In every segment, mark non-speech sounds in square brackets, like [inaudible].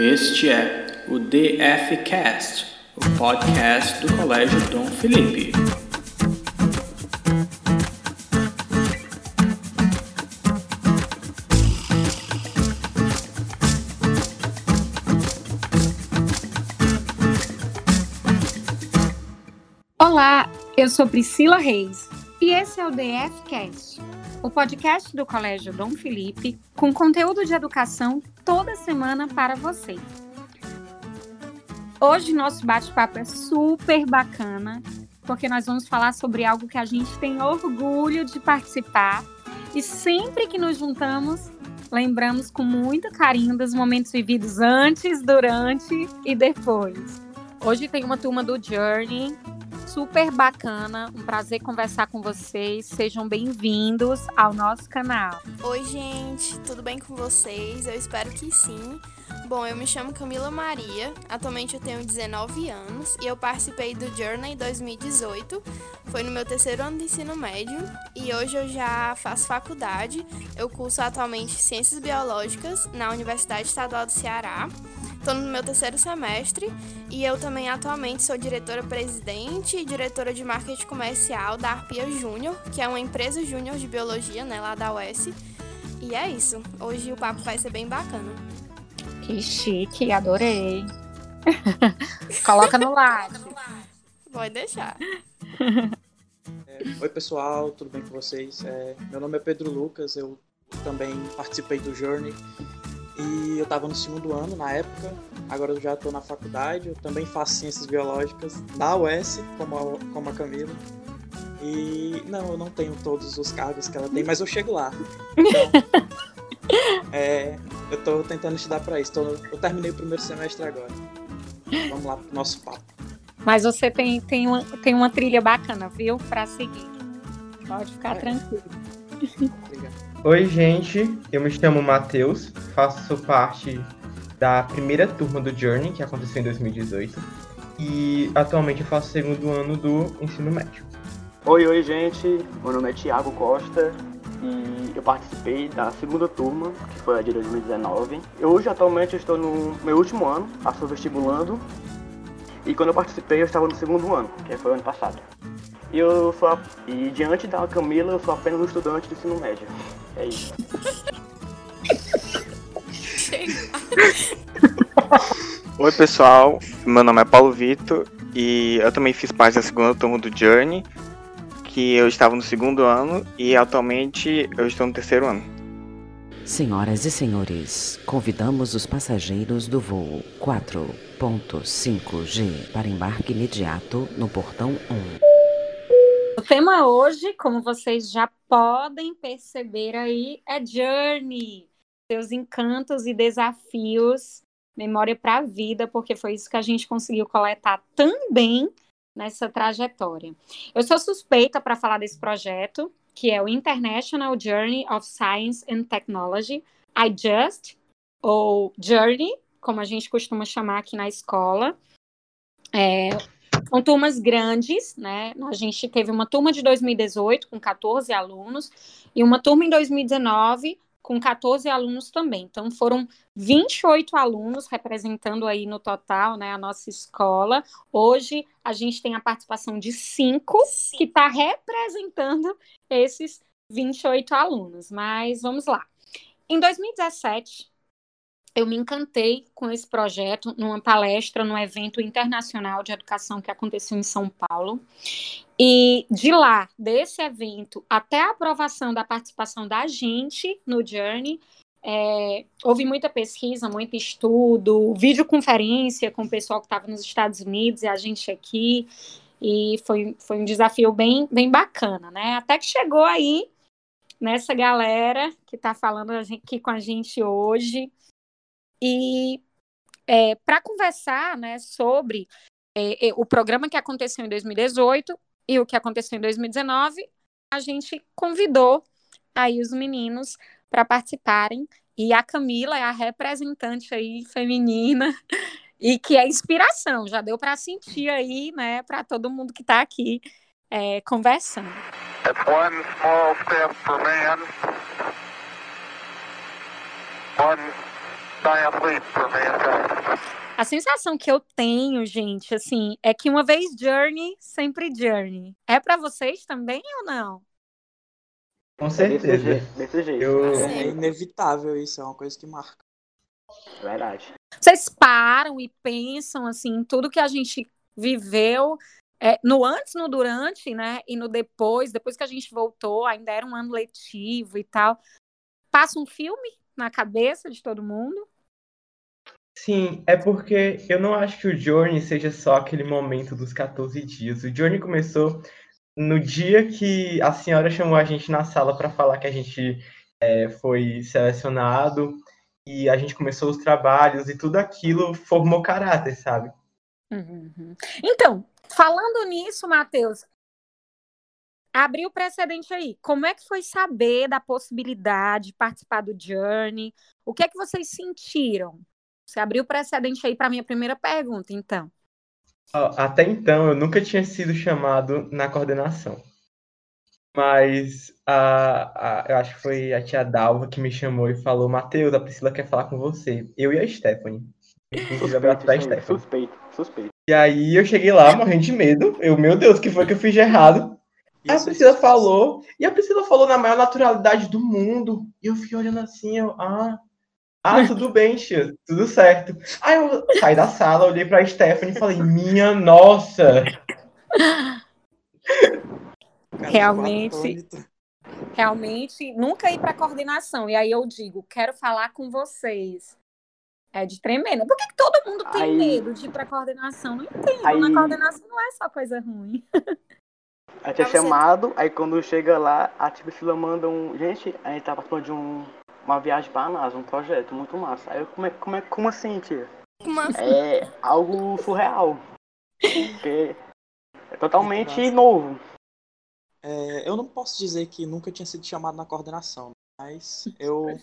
Este é o DFcast, o podcast do Colégio Dom Felipe. Olá, eu sou Priscila Reis e esse é o DFcast, o podcast do Colégio Dom Felipe com conteúdo de educação toda semana para você. Hoje nosso bate-papo é super bacana, porque nós vamos falar sobre algo que a gente tem orgulho de participar e sempre que nos juntamos, lembramos com muito carinho dos momentos vividos antes, durante e depois. Hoje tem uma turma do Journey super bacana. Um prazer conversar com vocês. Sejam bem-vindos ao nosso canal. Oi, gente, tudo bem com vocês? Eu espero que sim. Bom, eu me chamo Camila Maria, atualmente eu tenho 19 anos e eu participei do Journey 2018. Foi no meu terceiro ano de ensino médio e hoje eu já faço faculdade. Eu curso atualmente Ciências Biológicas na Universidade Estadual do Ceará. Estou no meu terceiro semestre e eu também atualmente sou diretora-presidente e diretora de marketing comercial da Arpia Júnior, que é uma empresa júnior de biologia, né, lá da UES. E é isso. Hoje o papo vai ser bem bacana. Que chique, adorei. [laughs] Coloca no like. Pode deixar. É, oi pessoal, tudo bem com vocês? É, meu nome é Pedro Lucas, eu também participei do Journey e eu estava no segundo ano na época, agora eu já estou na faculdade, eu também faço ciências biológicas na UES, como a, como a Camila. E não, eu não tenho todos os cargos que ela tem, mas eu chego lá. Então, [laughs] é, eu estou tentando estudar para isso. Tô, eu terminei o primeiro semestre agora. Vamos lá pro nosso papo. Mas você tem, tem, uma, tem uma trilha bacana, viu? Para seguir. Pode ficar é. tranquilo. Obrigado. Oi, gente. Eu me chamo Matheus, faço parte da primeira turma do Journey, que aconteceu em 2018, e atualmente eu faço o segundo ano do ensino médio. Oi, oi, gente. Meu nome é Thiago Costa e eu participei da segunda turma, que foi a de 2019. Eu, hoje, atualmente, estou no meu último ano, passo vestibulando, e quando eu participei, eu estava no segundo ano, que foi o ano passado. E eu sou e diante da Camila, eu sou apenas um estudante de ensino médio. É isso. [laughs] Oi pessoal, meu nome é Paulo Vitor e eu também fiz parte da segunda turma do Journey, que eu estava no segundo ano e atualmente eu estou no terceiro ano. Senhoras e senhores, convidamos os passageiros do voo 4.5G para embarque imediato no portão 1. O tema hoje, como vocês já podem perceber aí, é Journey. Seus encantos e desafios, memória para a vida, porque foi isso que a gente conseguiu coletar também nessa trajetória. Eu sou suspeita para falar desse projeto, que é o International Journey of Science and Technology, I Just, ou Journey, como a gente costuma chamar aqui na escola. É, são turmas grandes, né? A gente teve uma turma de 2018 com 14 alunos e uma turma em 2019 com 14 alunos também. Então foram 28 alunos representando aí no total, né, a nossa escola. Hoje a gente tem a participação de cinco que está representando esses 28 alunos. Mas vamos lá. Em 2017, eu me encantei com esse projeto numa palestra no evento internacional de educação que aconteceu em São Paulo. E de lá, desse evento, até a aprovação da participação da gente no Journey, é, houve muita pesquisa, muito estudo, videoconferência com o pessoal que estava nos Estados Unidos e a gente aqui. E foi, foi um desafio bem, bem bacana, né? Até que chegou aí nessa galera que está falando aqui com a gente hoje. E é, para conversar né, sobre é, é, o programa que aconteceu em 2018 e o que aconteceu em 2019, a gente convidou aí os meninos para participarem. E a Camila é a representante aí feminina [laughs] e que é inspiração, já deu para sentir aí, né, para todo mundo que está aqui é, conversando. one small step for man, one A sensação que eu tenho, gente, assim, é que uma vez Journey, sempre Journey. É para vocês também ou não? Com certeza. Desse jeito. Desse jeito. Eu... É inevitável isso, é uma coisa que marca. Verdade. Vocês param e pensam assim, em tudo que a gente viveu é, no antes, no durante, né? E no depois, depois que a gente voltou, ainda era um ano letivo e tal. Passa um filme na cabeça de todo mundo? Sim, é porque eu não acho que o Journey seja só aquele momento dos 14 dias. O Journey começou no dia que a senhora chamou a gente na sala para falar que a gente é, foi selecionado e a gente começou os trabalhos e tudo aquilo formou caráter, sabe? Uhum. Então, falando nisso, Matheus, abriu o precedente aí. Como é que foi saber da possibilidade de participar do Journey? O que é que vocês sentiram? Você abriu o precedente aí para minha primeira pergunta, então. Até então, eu nunca tinha sido chamado na coordenação. Mas a, a, eu acho que foi a tia Dalva que me chamou e falou: Matheus, a Priscila quer falar com você. Eu e a Stephanie. Inclusive, abraço da Stephanie. Suspeito, suspeito. E aí eu cheguei lá morrendo de medo. Eu, meu Deus, o que foi que eu fiz de errado? Aí a Priscila falou, e a Priscila falou na maior naturalidade do mundo. E eu fui olhando assim, eu, ah, ah, tudo [laughs] bem, tia, tudo certo. Aí eu saí da sala, olhei pra Stephanie e falei, minha nossa! Realmente, realmente, nunca ir pra coordenação. E aí eu digo, quero falar com vocês. É de tremenda. Por que, que todo mundo tem Aí- medo de ir pra coordenação? Não entendo. Aí- Na coordenação não é só coisa ruim. [laughs] A gente é chamado, aí quando chega lá, a tia Priscila manda um. Gente, a gente tá participando de um, uma viagem pra NASA, um projeto muito massa. Aí eu, como, é, como, é, como assim, tia? Uma... É algo surreal. Porque é totalmente novo. É, eu não posso dizer que nunca tinha sido chamado na coordenação, mas eu,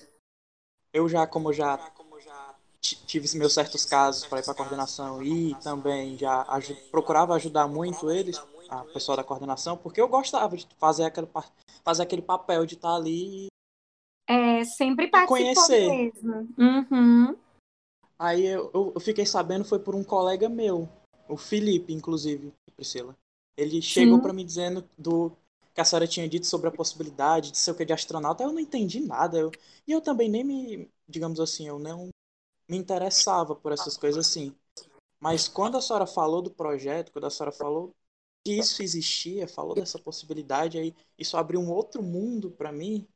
eu já, como já ti- tive meus certos casos para ir para coordenação e também já aju- procurava ajudar muito eles, a pessoa da coordenação, porque eu gostava de fazer aquele, fazer aquele papel de estar ali. É, sempre participou conhecer. mesmo. Uhum. Aí eu, eu, fiquei sabendo foi por um colega meu, o Felipe, inclusive, Priscila. Ele chegou para mim dizendo do que a senhora tinha dito sobre a possibilidade de ser o que de astronauta. Eu não entendi nada. Eu, e eu também nem me, digamos assim, eu não me interessava por essas coisas assim. Mas quando a senhora falou do projeto, quando a senhora falou que isso existia, falou dessa possibilidade, aí isso abriu um outro mundo para mim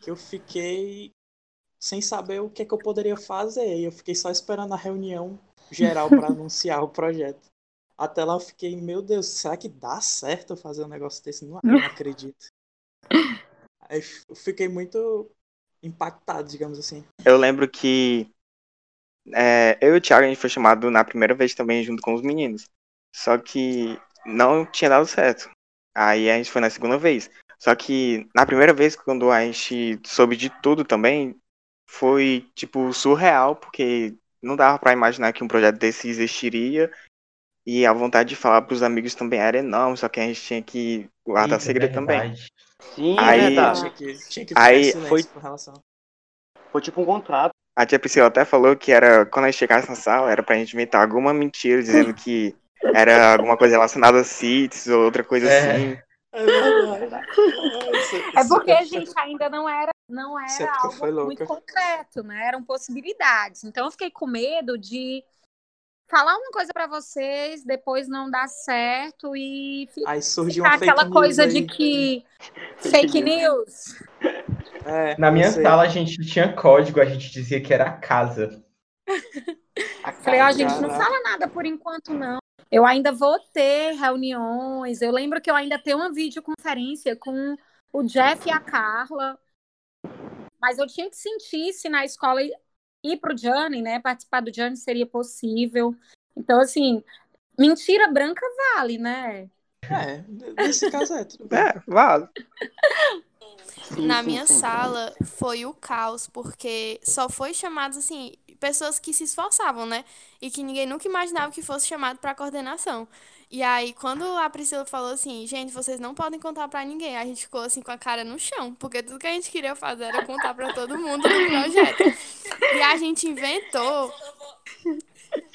que eu fiquei sem saber o que, é que eu poderia fazer. E eu fiquei só esperando a reunião geral para [laughs] anunciar o projeto. Até lá eu fiquei, meu Deus, será que dá certo eu fazer um negócio desse? Não, não acredito. Aí eu fiquei muito impactado, digamos assim. Eu lembro que é, eu e o Thiago a gente foi chamado na primeira vez também junto com os meninos. Só que não tinha dado certo. Aí a gente foi na segunda vez. Só que na primeira vez, quando a gente soube de tudo também, foi tipo surreal, porque não dava pra imaginar que um projeto desse existiria. E a vontade de falar pros amigos também era enorme, só que a gente tinha que guardar Eita, segredo também. verdade. Sim, Aí- é verdade. Tinha que, tinha que Aí foi- com relação. Foi tipo um contrato. A tia Priscila até falou que era quando a gente chegasse na sala, era pra gente inventar alguma mentira dizendo que era alguma coisa relacionada a CITES ou outra coisa É. assim. É verdade. [laughs] É porque a gente ainda não era, não era algo muito concreto, né? Eram possibilidades. Então eu fiquei com medo de falar uma coisa pra vocês, depois não dar certo e Aí surgiu ficar aquela news coisa aí. de que [laughs] fake news. É, Na minha sei. sala a gente tinha código, a gente dizia que era a casa. [laughs] Falei, ó, gente, não fala nada por enquanto, não. Eu ainda vou ter reuniões. Eu lembro que eu ainda tenho uma videoconferência com o Jeff e a Carla. Mas eu tinha que sentir se na escola ir pro Journey, né? Participar do Journey seria possível. Então, assim, mentira branca vale, né? É, nesse caso é, tudo bem. É, vale. Sim, Na sim, minha sim. sala foi o caos, porque só foi chamado assim, pessoas que se esforçavam, né? E que ninguém nunca imaginava que fosse chamado pra coordenação. E aí, quando a Priscila falou assim, gente, vocês não podem contar pra ninguém, a gente ficou assim com a cara no chão, porque tudo que a gente queria fazer era contar pra todo mundo do projeto. E a gente inventou.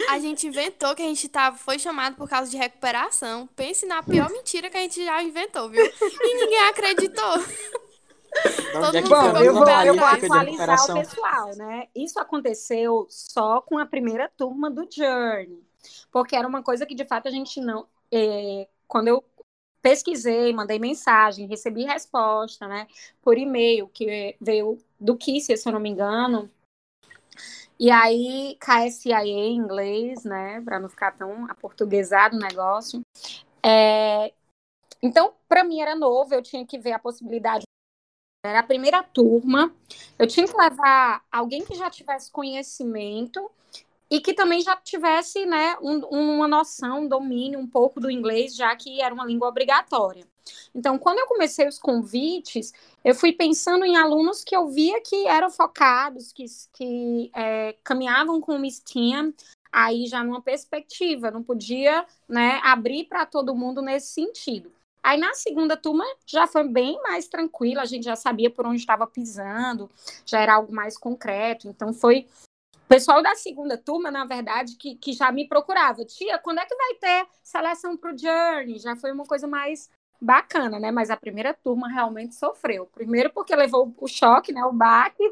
A gente inventou que a gente tava, foi chamado por causa de recuperação. Pense na pior mentira que a gente já inventou, viu? E ninguém acreditou. [laughs] Todo é mundo Bom, eu vou, eu vou atualizar o pessoal, né? Isso aconteceu só com a primeira turma do Journey. Porque era uma coisa que, de fato, a gente não... É, quando eu pesquisei, mandei mensagem, recebi resposta, né? Por e-mail, que veio do Kissia, se eu não me engano. E aí, KSIA em inglês, né? Para não ficar tão aportuguesado o negócio. É... Então, para mim era novo, eu tinha que ver a possibilidade era a primeira turma. Eu tinha que levar alguém que já tivesse conhecimento e que também já tivesse né, um, uma noção, um domínio um pouco do inglês, já que era uma língua obrigatória. Então, quando eu comecei os convites, eu fui pensando em alunos que eu via que eram focados, que, que é, caminhavam com o STEAM, aí já numa perspectiva, não podia né, abrir para todo mundo nesse sentido. Aí na segunda turma já foi bem mais tranquilo, a gente já sabia por onde estava pisando, já era algo mais concreto. Então foi o pessoal da segunda turma, na verdade, que, que já me procurava. Tia, quando é que vai ter seleção para o Journey? Já foi uma coisa mais bacana, né? Mas a primeira turma realmente sofreu. Primeiro porque levou o choque, né? O baque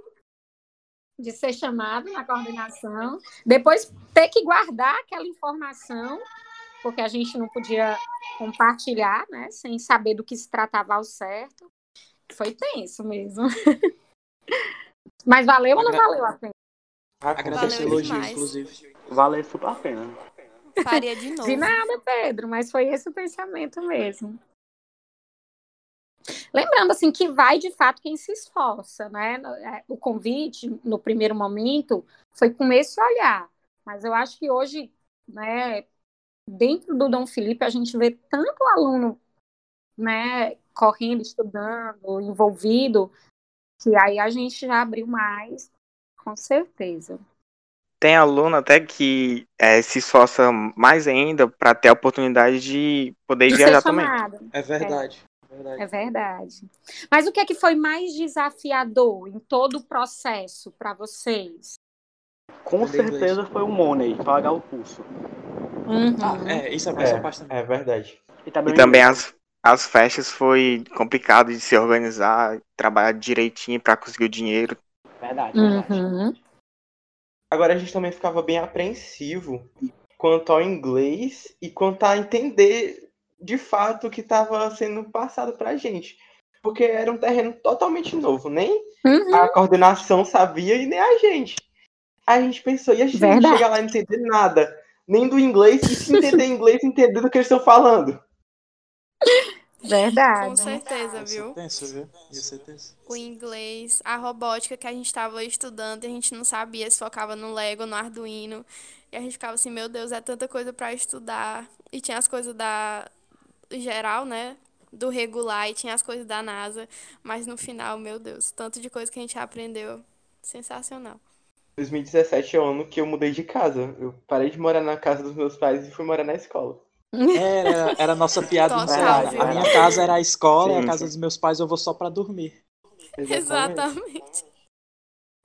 de ser chamado na coordenação. Depois ter que guardar aquela informação porque a gente não podia compartilhar, né, sem saber do que se tratava ao certo. Foi tenso mesmo. [laughs] Mas valeu ou não valeu a pena? Agradeço o elogio, inclusive. Valeu super a pena. Faria de novo. De nada, Pedro, mas foi esse o pensamento mesmo. Lembrando, assim, que vai de fato quem se esforça, né? É, o convite, no primeiro momento, foi com esse olhar. Mas eu acho que hoje, né, dentro do Dom Felipe a gente vê tanto aluno, né, correndo, estudando, envolvido, que aí a gente já abriu mais, com certeza. Tem aluno até que é, se esforça mais ainda para ter a oportunidade de poder de viajar também. É verdade. É. é verdade. É verdade. Mas o que é que foi mais desafiador em todo o processo para vocês? Com certeza foi o Money, pagar o curso. Uhum. Ah, é, isso é, parte também. É verdade. E também, e também as, as festas foi complicado de se organizar, trabalhar direitinho para conseguir o dinheiro. Verdade, verdade. Uhum. Agora a gente também ficava bem apreensivo quanto ao inglês e quanto a entender de fato o que estava sendo passado pra gente. Porque era um terreno totalmente novo, nem uhum. a coordenação sabia e nem a gente. Aí a gente pensou, e a gente Verdade. não chega lá e não entender nada nem do inglês, e se entender [laughs] inglês, entender do que eles estão falando. Verdade. Com certeza, viu? Tenso, viu? É tenso. O inglês, a robótica que a gente estava estudando e a gente não sabia se focava no Lego, no Arduino. E a gente ficava assim, meu Deus, é tanta coisa para estudar. E tinha as coisas da geral, né? Do regular e tinha as coisas da NASA. Mas no final, meu Deus, tanto de coisa que a gente aprendeu. Sensacional. 2017 é o ano que eu mudei de casa. Eu parei de morar na casa dos meus pais e fui morar na escola. Era, era a nossa [laughs] piada inicial. A minha casa era a escola sim, e a casa dos meus pais eu vou só para dormir. Exatamente. Exatamente.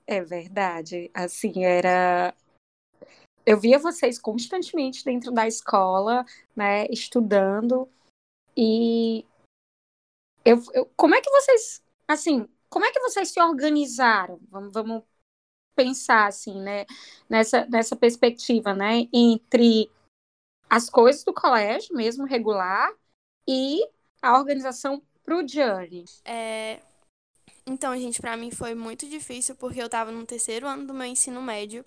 É verdade. Assim, era. Eu via vocês constantemente dentro da escola, né, estudando. E eu, eu, como é que vocês, assim, como é que vocês se organizaram? Vamos, vamos pensar assim, né, nessa, nessa perspectiva, né, entre as coisas do colégio mesmo regular e a organização para o Journey. É, então, gente, para mim foi muito difícil porque eu estava no terceiro ano do meu ensino médio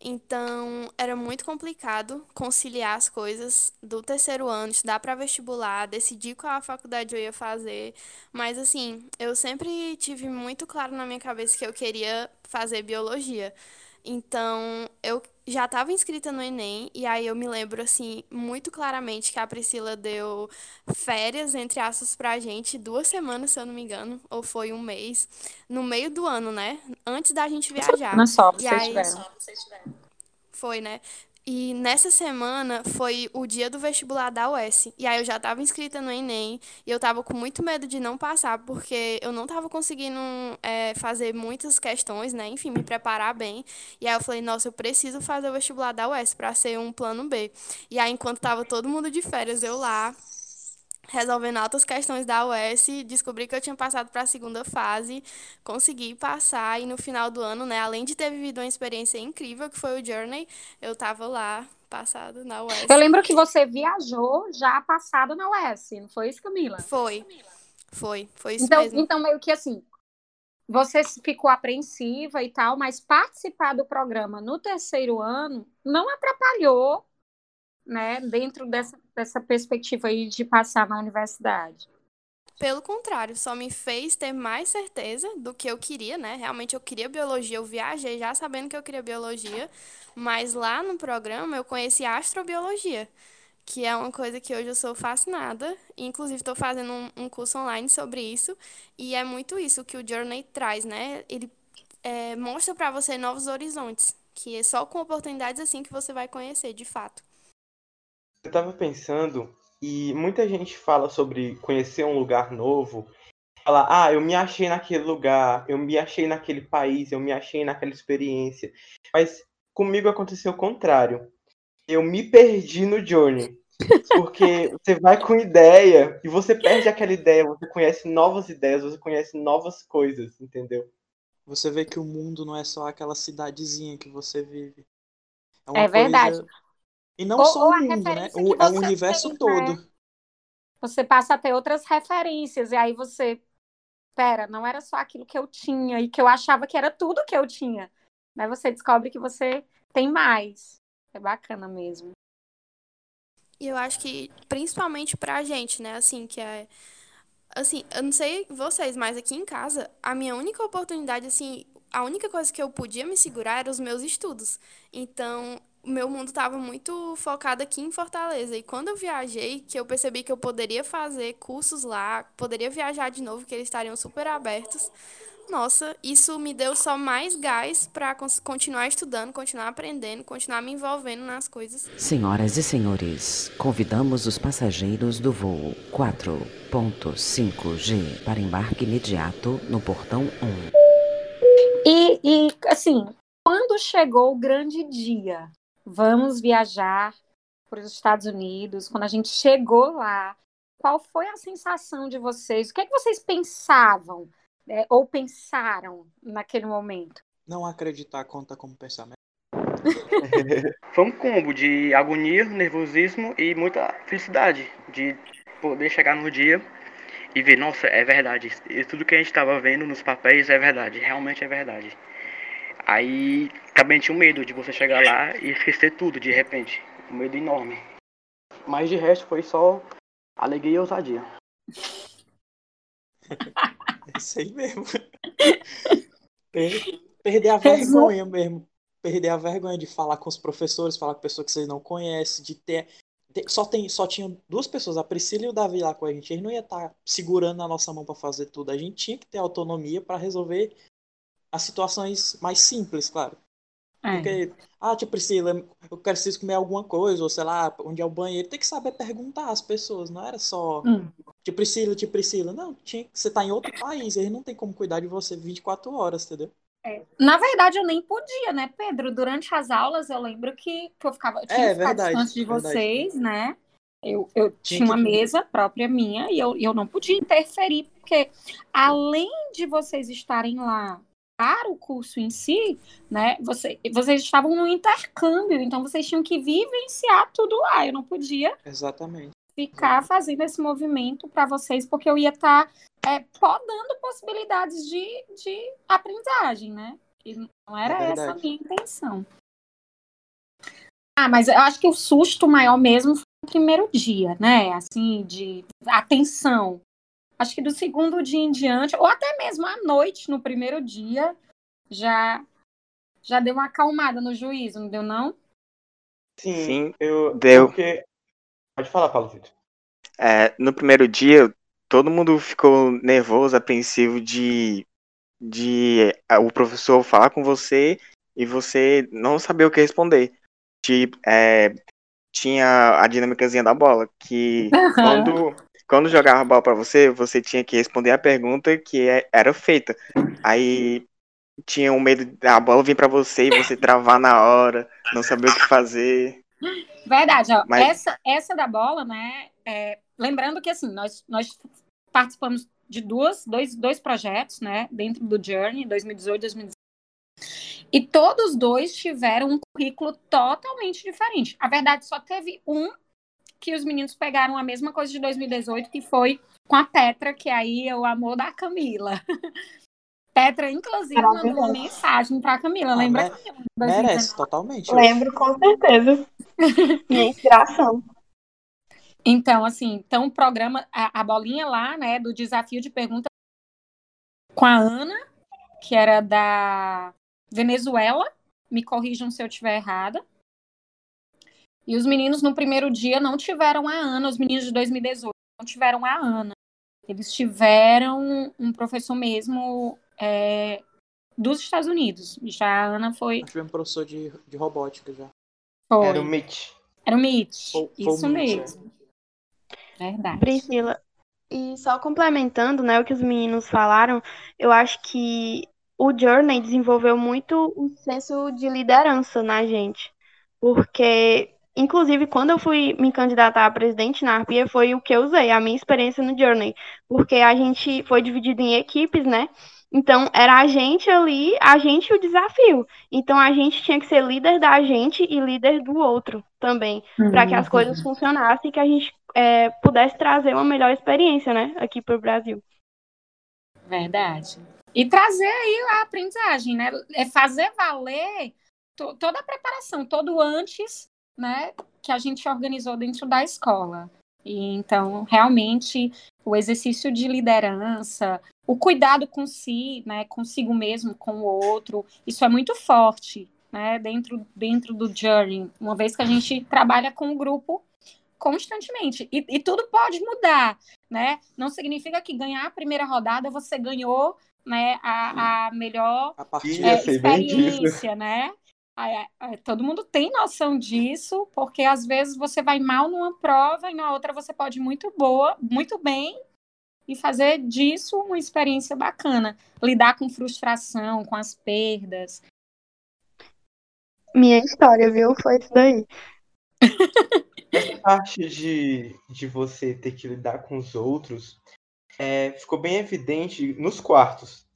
então, era muito complicado conciliar as coisas do terceiro ano, estudar para vestibular, decidir qual a faculdade eu ia fazer. Mas, assim, eu sempre tive muito claro na minha cabeça que eu queria fazer biologia. Então, eu já estava inscrita no Enem, e aí eu me lembro, assim, muito claramente que a Priscila deu férias, entre aspas, pra gente, duas semanas, se eu não me engano, ou foi um mês, no meio do ano, né? Antes da gente viajar. Não só, e vocês aí, tiveram. Foi, né? E nessa semana foi o dia do vestibular da UES. E aí eu já estava inscrita no Enem e eu estava com muito medo de não passar, porque eu não estava conseguindo é, fazer muitas questões, né? Enfim, me preparar bem. E aí eu falei, nossa, eu preciso fazer o vestibular da UES para ser um plano B. E aí, enquanto estava todo mundo de férias, eu lá resolvendo outras questões da UES, descobri que eu tinha passado para a segunda fase, consegui passar e no final do ano, né, além de ter vivido uma experiência incrível que foi o Journey, eu estava lá passado na UES. Eu lembro que você viajou já passado na UES, não foi isso, Camila? Foi. Foi, foi isso então, mesmo. Então, meio que assim, você ficou apreensiva e tal, mas participar do programa no terceiro ano não atrapalhou né, dentro dessa, dessa perspectiva aí de passar na universidade? Pelo contrário, só me fez ter mais certeza do que eu queria, né? Realmente eu queria biologia, eu viajei já sabendo que eu queria biologia, mas lá no programa eu conheci astrobiologia, que é uma coisa que hoje eu sou fascinada. Inclusive estou fazendo um, um, curso online sobre isso, e é muito isso que o Journey traz, né? Ele é, mostra para você novos horizontes, que é só com oportunidades assim que você vai conhecer, de fato. Eu tava pensando, e muita gente fala sobre conhecer um lugar novo, fala, ah, eu me achei naquele lugar, eu me achei naquele país, eu me achei naquela experiência. Mas comigo aconteceu o contrário. Eu me perdi no Journey. Porque [laughs] você vai com ideia e você perde aquela ideia, você conhece novas ideias, você conhece novas coisas, entendeu? Você vê que o mundo não é só aquela cidadezinha que você vive. É, é verdade. Coisa... E não ou, só o mundo, né? O, é o universo tem, todo. Né? Você passa a ter outras referências, e aí você. Pera, não era só aquilo que eu tinha e que eu achava que era tudo que eu tinha. Né? Você descobre que você tem mais. É bacana mesmo. E eu acho que, principalmente pra gente, né? Assim, que é. Assim, eu não sei vocês, mas aqui em casa, a minha única oportunidade, assim, a única coisa que eu podia me segurar era os meus estudos. Então, o meu mundo estava muito focado aqui em Fortaleza. E quando eu viajei, que eu percebi que eu poderia fazer cursos lá, poderia viajar de novo, que eles estariam super abertos. Nossa, isso me deu só mais gás para continuar estudando, continuar aprendendo, continuar me envolvendo nas coisas. Senhoras e senhores, convidamos os passageiros do voo 4.5G para embarque imediato no portão 1. E, e assim, quando chegou o grande dia, vamos viajar para os Estados Unidos. Quando a gente chegou lá, qual foi a sensação de vocês? O que, é que vocês pensavam né, ou pensaram naquele momento? Não acreditar conta como pensamento. [laughs] foi um combo de agonia, nervosismo e muita felicidade de poder chegar no dia e ver, nossa, é verdade. E tudo que a gente estava vendo nos papéis é verdade, realmente é verdade. Aí também tinha um medo de você chegar lá e esquecer tudo de repente. Um medo enorme. Mas de resto foi só alegria e ousadia. É [laughs] isso aí mesmo. Perder a vergonha mesmo. Perder a vergonha de falar com os professores, falar com pessoas que vocês não conhecem, de ter. Só, tem, só tinha duas pessoas, a Priscila e o Davi lá com a gente. Eles não ia estar tá segurando a nossa mão para fazer tudo. A gente tinha que ter autonomia para resolver as situações mais simples, claro. É. Porque, ah, tia Priscila, eu preciso comer alguma coisa, ou sei lá, onde é o banheiro. Tem que saber perguntar às pessoas, não era só hum. tia Priscila, tia Priscila. Não, tinha, você tá em outro país, eles não tem como cuidar de você 24 horas, entendeu? É. Na verdade, eu nem podia, né, Pedro? Durante as aulas, eu lembro que, que eu ficava eu tinha é, verdade, distante de vocês, né? Eu, eu tinha, tinha uma que... mesa própria minha e eu, eu não podia interferir, porque além de vocês estarem lá para o curso em si, né, você, vocês estavam no intercâmbio, então vocês tinham que vivenciar tudo lá. Eu não podia Exatamente. ficar fazendo esse movimento para vocês, porque eu ia estar tá, é, podando possibilidades de, de aprendizagem, né? E não era é essa a minha intenção. Ah, mas eu acho que o susto maior mesmo foi no primeiro dia, né? Assim, de atenção acho que do segundo dia em diante, ou até mesmo à noite, no primeiro dia, já já deu uma acalmada no juízo, não deu não? Sim, Sim eu deu. Porque... Pode falar, Paulo Vitor. É, no primeiro dia, todo mundo ficou nervoso, apreensivo de, de o professor falar com você e você não saber o que responder. tipo, é, tinha a dinâmicazinha da bola, que [laughs] quando, quando jogava a bola para você, você tinha que responder a pergunta que é, era feita. Aí tinha o um medo da bola vir para você e você travar na hora, não saber o que fazer. Verdade, ó. Mas... Essa, essa da bola, né? É, lembrando que assim, nós, nós participamos de duas, dois, dois projetos, né? Dentro do Journey, 2018 2019. E todos dois tiveram um currículo totalmente diferente. A verdade, só teve um que os meninos pegaram a mesma coisa de 2018, que foi com a Petra, que aí é o amor da Camila. [laughs] Petra, inclusive, mandou uma mensagem para a Camila. Ah, Lembra? Camila, merece, totalmente. Lembro, com certeza. [laughs] Minha inspiração. Então, assim, então o programa, a, a, bolinha lá, né, do desafio de pergunta com a Ana, que era da Venezuela, me corrijam se eu estiver errada. E os meninos no primeiro dia não tiveram a Ana, os meninos de 2018 não tiveram a Ana. Eles tiveram um professor mesmo é, dos Estados Unidos. Já a Ana foi. Nós tivemos professor de, de robótica já. Foi. Era o Mitch. Era o Mitch. Foi, Isso foi mesmo. É. Verdade. Priscila, e só complementando né, o que os meninos falaram, eu acho que o Journey desenvolveu muito um senso de liderança na gente. Porque Inclusive, quando eu fui me candidatar a presidente na Arpia, foi o que eu usei, a minha experiência no Journey. Porque a gente foi dividido em equipes, né? Então, era a gente ali, a gente e o desafio. Então, a gente tinha que ser líder da gente e líder do outro também, uhum. para que as coisas funcionassem e que a gente é, pudesse trazer uma melhor experiência, né, aqui para o Brasil. Verdade. E trazer aí a aprendizagem, né? É fazer valer to toda a preparação, todo antes, né, que a gente organizou dentro da escola. E então, realmente, o exercício de liderança, o cuidado com si, né, consigo mesmo, com o outro, isso é muito forte, né, dentro, dentro do Journey, uma vez que a gente trabalha com o grupo constantemente, e, e tudo pode mudar, né, não significa que ganhar a primeira rodada você ganhou, né, a, a melhor a é, experiência, né, todo mundo tem noção disso, porque às vezes você vai mal numa prova e na outra você pode ir muito boa, muito bem, e fazer disso uma experiência bacana. Lidar com frustração, com as perdas. Minha história, viu? Foi isso daí. Essa parte de, de você ter que lidar com os outros é, ficou bem evidente nos quartos.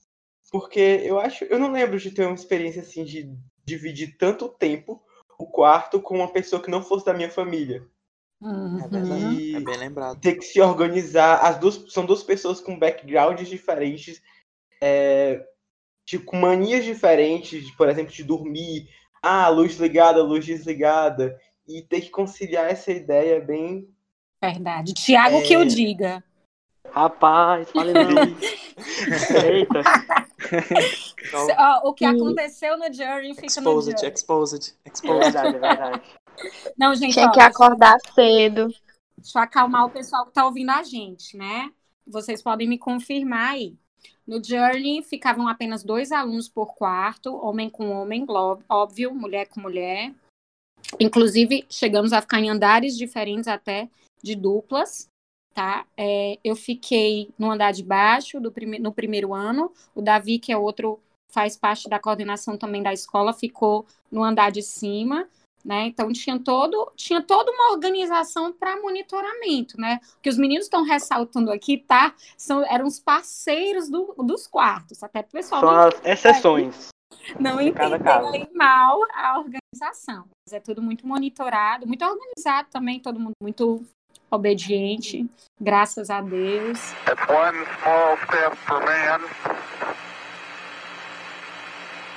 Porque eu acho. Eu não lembro de ter uma experiência assim de dividir tanto tempo o quarto com uma pessoa que não fosse da minha família. Uhum. É, é bem lembrado. Ter que se organizar. As duas são duas pessoas com backgrounds diferentes, é, tipo, com manias diferentes, por exemplo, de dormir. Ah, luz ligada, luz desligada. E ter que conciliar essa ideia é bem. Verdade. Tiago é... que eu diga. Rapaz, fale não. [laughs] Eita. [laughs] o que aconteceu no Journey fica exposed, no Journey. Exposed, exposed. Verdade, é verdade. [laughs] Não, gente, Tinha ó, que acordar cedo. Deixa eu acalmar o pessoal que está ouvindo a gente, né? Vocês podem me confirmar aí. No Journey ficavam apenas dois alunos por quarto, homem com homem, óbvio, mulher com mulher. Inclusive, chegamos a ficar em andares diferentes até de duplas, tá? É, eu fiquei no andar de baixo do prime no primeiro ano. O Davi, que é outro, faz parte da coordenação também da escola, ficou no andar de cima. Né? Então tinha todo tinha toda uma organização para monitoramento, né? O que os meninos estão ressaltando aqui, tá? São eram os parceiros do, dos quartos, até o pessoal. São as exceções. Não entenderem mal a organização, mas é tudo muito monitorado, muito organizado também, todo mundo muito obediente, graças a Deus. One small step for man,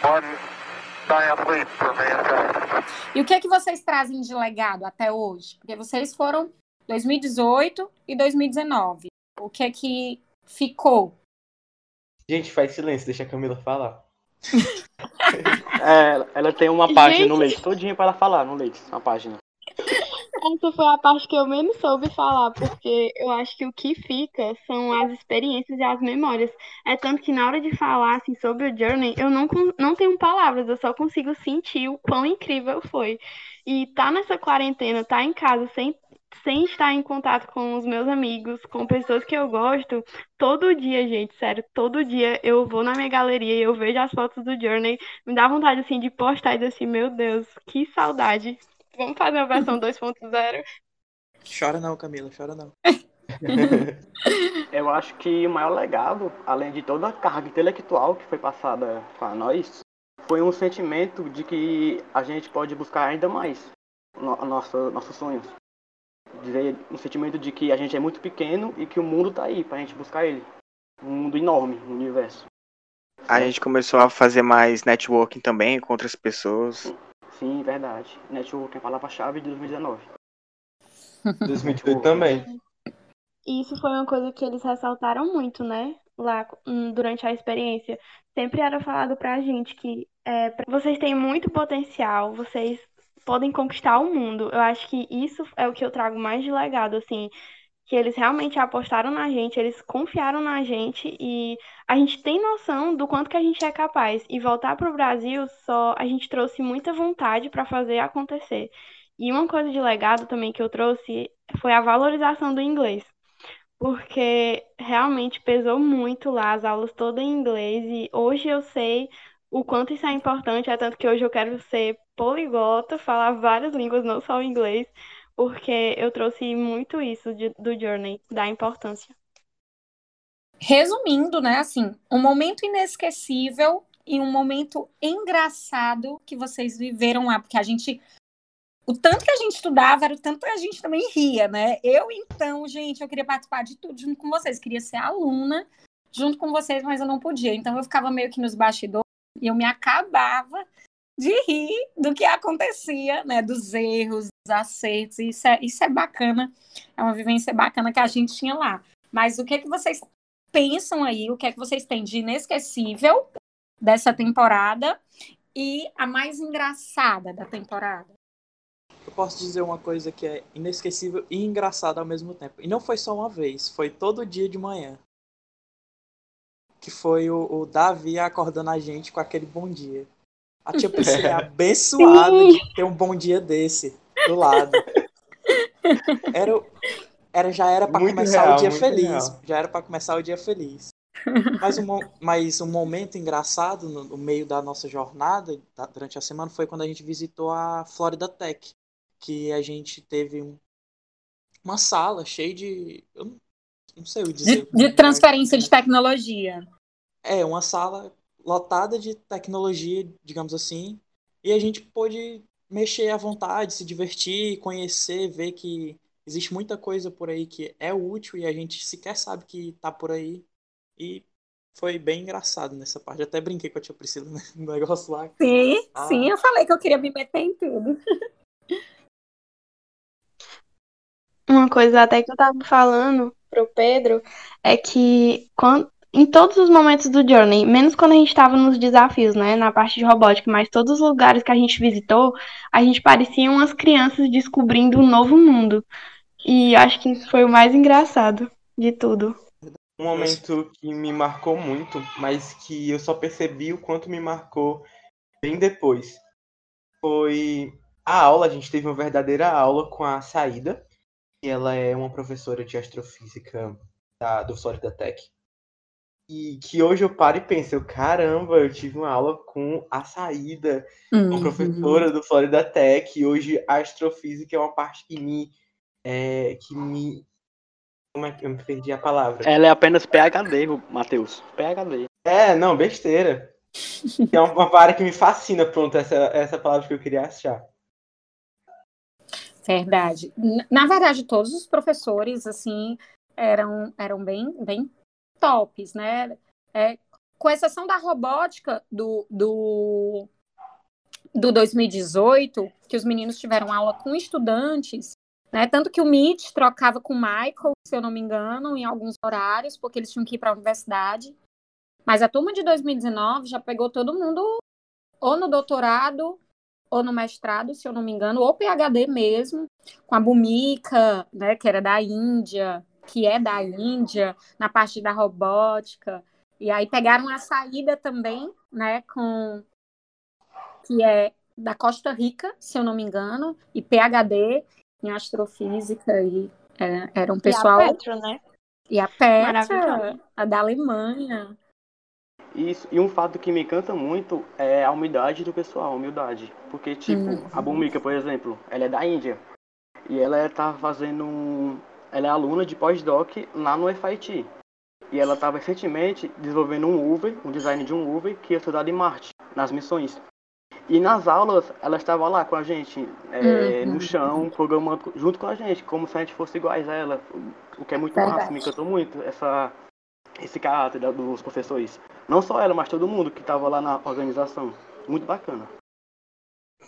one e o que é que vocês trazem de legado até hoje? Porque vocês foram 2018 e 2019. O que é que ficou? Gente, faz silêncio, deixa a Camila falar. [laughs] é, ela tem uma página Gente... no leite todinha para ela falar no leite, uma página. Essa foi a parte que eu menos soube falar, porque eu acho que o que fica são as experiências e as memórias. É tanto que na hora de falar assim, sobre o Journey, eu não, não tenho palavras, eu só consigo sentir o quão incrível foi. E tá nessa quarentena, tá em casa sem sem estar em contato com os meus amigos, com pessoas que eu gosto, todo dia, gente, sério, todo dia eu vou na minha galeria e eu vejo as fotos do Journey, me dá vontade, assim, de postar e dizer assim, meu Deus, que saudade. Vamos fazer a versão 2.0? Chora não, Camila, chora não. [laughs] eu acho que o maior legado, além de toda a carga intelectual que foi passada para nós, foi um sentimento de que a gente pode buscar ainda mais no, nosso, nossos sonhos dizer um sentimento de que a gente é muito pequeno e que o mundo tá aí pra gente buscar ele. Um mundo enorme, um universo. A gente começou a fazer mais networking também com outras pessoas. Sim, verdade. Networking é a palavra-chave de 2019. 2018 [laughs] também. Isso foi uma coisa que eles ressaltaram muito, né? Lá hum, durante a experiência. Sempre era falado pra gente que é, vocês têm muito potencial, vocês podem conquistar o mundo. Eu acho que isso é o que eu trago mais de legado, assim, que eles realmente apostaram na gente, eles confiaram na gente e a gente tem noção do quanto que a gente é capaz. E voltar para o Brasil só a gente trouxe muita vontade para fazer acontecer. E uma coisa de legado também que eu trouxe foi a valorização do inglês. Porque realmente pesou muito lá, as aulas todas em inglês, e hoje eu sei o quanto isso é importante, é tanto que hoje eu quero ser poliglota, falar várias línguas, não só o inglês, porque eu trouxe muito isso de, do Journey, da importância. Resumindo, né, assim, um momento inesquecível e um momento engraçado que vocês viveram lá, porque a gente o tanto que a gente estudava era o tanto que a gente também ria, né? Eu, então, gente, eu queria participar de tudo junto com vocês. Queria ser aluna junto com vocês, mas eu não podia. Então, eu ficava meio que nos bastidores e eu me acabava de rir do que acontecia, né? Dos erros, dos acertos. Isso é, isso é bacana, é uma vivência bacana que a gente tinha lá. Mas o que é que vocês pensam aí? O que é que vocês têm de inesquecível dessa temporada e a mais engraçada da temporada? Eu posso dizer uma coisa que é inesquecível e engraçada ao mesmo tempo. E não foi só uma vez, foi todo dia de manhã. Que foi o, o Davi acordando a gente com aquele bom dia. A tia Priscila é abençoada Sim. de ter um bom dia desse do lado. Era, era, já era para começar real, o dia feliz. Real. Já era para começar o dia feliz. Mas um, mas um momento engraçado no, no meio da nossa jornada, da, durante a semana, foi quando a gente visitou a Florida Tech. Que a gente teve um, uma sala cheia de. Eu não, não sei o dizer. De, de transferência de tecnologia. É, uma sala lotada de tecnologia, digamos assim, e a gente pôde mexer à vontade, se divertir, conhecer, ver que existe muita coisa por aí que é útil e a gente sequer sabe que tá por aí. E foi bem engraçado nessa parte. até brinquei com a tia Priscila né, [laughs] no negócio lá. Sim, ah. sim, eu falei que eu queria me meter em tudo. Uma coisa até que eu tava falando pro Pedro é que quando, em todos os momentos do Journey, menos quando a gente estava nos desafios, né, na parte de robótica, mas todos os lugares que a gente visitou, a gente parecia umas crianças descobrindo um novo mundo. E acho que isso foi o mais engraçado de tudo. Um momento que me marcou muito, mas que eu só percebi o quanto me marcou bem depois, foi a aula. A gente teve uma verdadeira aula com a Saída, que ela é uma professora de astrofísica da, do Florida Tech e que hoje eu paro e penso, eu, caramba, eu tive uma aula com a saída, uhum. com a professora do Florida Tech, e hoje a astrofísica é uma parte que me. É, que me. Como é que eu me perdi a palavra? Ela é apenas PHD, Matheus. PHD. É, não, besteira. é uma, uma que me fascina, pronto, essa, essa palavra que eu queria achar. Verdade. Na verdade, todos os professores, assim, eram, eram bem, bem tops, né? É, com exceção da robótica do, do, do 2018, que os meninos tiveram aula com estudantes, né? Tanto que o Mitch trocava com o Michael, se eu não me engano, em alguns horários, porque eles tinham que ir para a universidade. Mas a turma de 2019 já pegou todo mundo ou no doutorado ou no mestrado, se eu não me engano, ou PhD mesmo, com a Bumika, né, que era da Índia, que é da Índia, na parte da robótica. E aí pegaram a saída também, né, com que é da Costa Rica, se eu não me engano, e PhD em astrofísica e é, era um pessoal. E a Petra, né? E a Petra, a da Alemanha. Isso, e um fato que me encanta muito é a humildade do pessoal, a humildade. Porque, tipo, Uhum. a Bumika, por exemplo, ela é da Índia. E ela tá fazendo. Ela é aluna de pós-doc lá no FIT. E ela estava recentemente desenvolvendo um Uber, um design de um Uber que ia estudar em Marte, nas missões. E nas aulas, ela estava lá com a gente, é, Uhum. no chão, programando junto com a gente, como se a gente fosse iguais a ela. O que é muito Verdade. massa, me encantou muito essa, esse caráter dos professores. Não só ela, mas todo mundo que estava lá na organização. Muito bacana.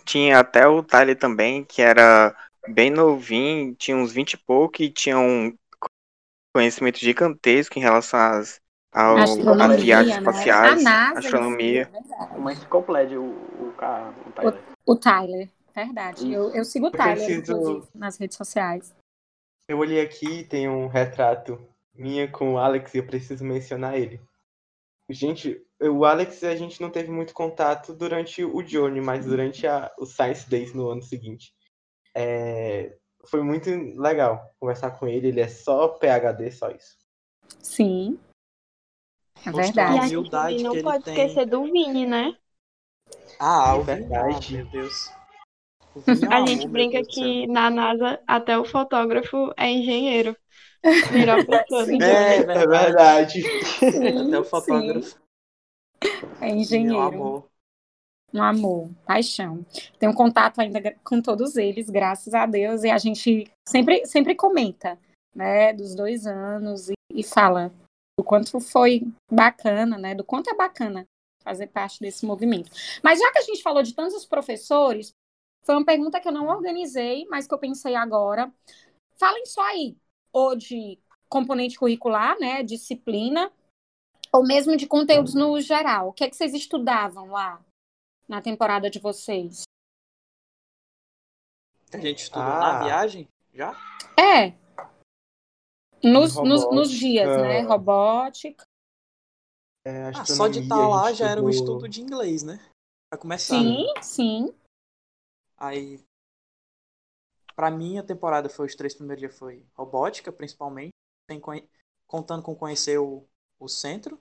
Tinha até o Tyler também, que era bem novinho, tinha uns 20 e pouco e tinha um conhecimento gigantesco em relação às, ao, às viagens né? espaciais, A NASA, astronomia. é verdade. Uma enciclopédia, o, o o Tyler. O Tyler, verdade. Eu, eu sigo o Tyler, preciso- nas redes sociais. Eu olhei aqui e tem um retrato minha com o Alex e eu preciso mencionar ele. Gente, o Alex a gente não teve muito contato durante o Journey, mas durante a, o Science Days no ano seguinte. É, foi muito legal conversar com ele, ele é só PhD, só isso. Sim. É E verdade. a humildade que não ele pode tem. esquecer do Vini, né? Ah, É verdade. ah, meu Deus. Vini é A gente meu brinca que na NASA até o fotógrafo é engenheiro. [laughs] Sim. Journey. É É verdade. Sim, Até o sim. fotógrafo. É Vini é um engenheiro. amor. Um amor, paixão. Tenho contato ainda com todos eles, graças a Deus, e a gente sempre, sempre comenta, né, dos dois anos e, e fala do quanto foi bacana, né, do quanto é bacana fazer parte desse movimento. Mas já que a gente falou de tantos professores, foi uma pergunta que eu não organizei, mas que eu pensei agora. Falem só aí, ou de componente curricular, né, disciplina, ou mesmo de conteúdos no geral. O que é que vocês estudavam lá? Na temporada de vocês? A gente estudou Ah. na viagem já? É. Nos, nos, nos Robótica. dias, né? Robótica. É, Ah, só de estar a lá já era um estudou- estudo de inglês, né? Pra começar. Sim, sim. Aí, pra mim, a temporada foi os três primeiros dias foi robótica, principalmente, sem conhe- contando com conhecer o, o centro.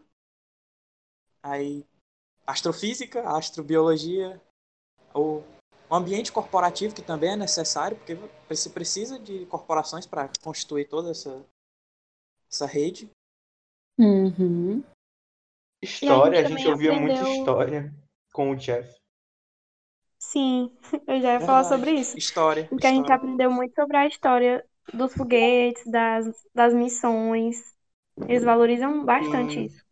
Aí, astrofísica, astrobiologia, o, ambiente corporativo, que também é necessário, porque você precisa de corporações para constituir toda essa, essa rede. Uhum. História, a E a gente gente, ouvia muita aprendeu- história com o Jeff. Sim, [laughs] eu já ia falar Verdade. sobre isso. História. Porque a gente história. aprendeu muito sobre a história dos foguetes, das, das missões. Eles valorizam bastante Sim. isso.